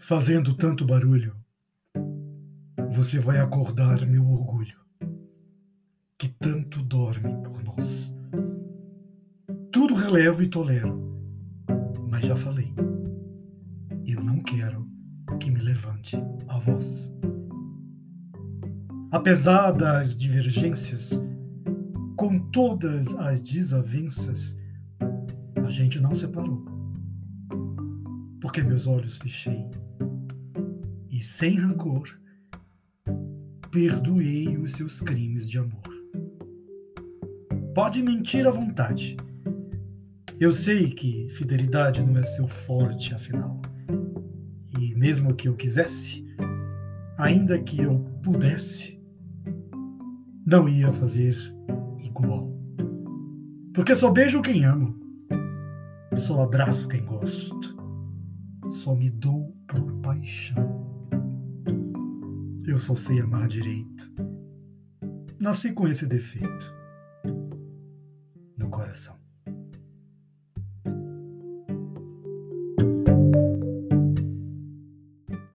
Fazendo tanto barulho, você vai acordar meu orgulho, que tanto dorme por nós. Tudo relevo e tolero, mas já falei. Eu não quero que me levante a voz. Apesar das divergências, com todas as desavenças, a gente não separou. Porque meus olhos fechei e, sem rancor, perdoei os seus crimes de amor. Pode mentir à vontade. Eu sei que fidelidade não é seu forte, afinal. E mesmo que eu quisesse, ainda que eu pudesse, não ia fazer igual. Porque só beijo quem amo, só abraço quem gosto, só me dou por paixão. Eu só sei amar direito. Nasci com esse defeito no coração.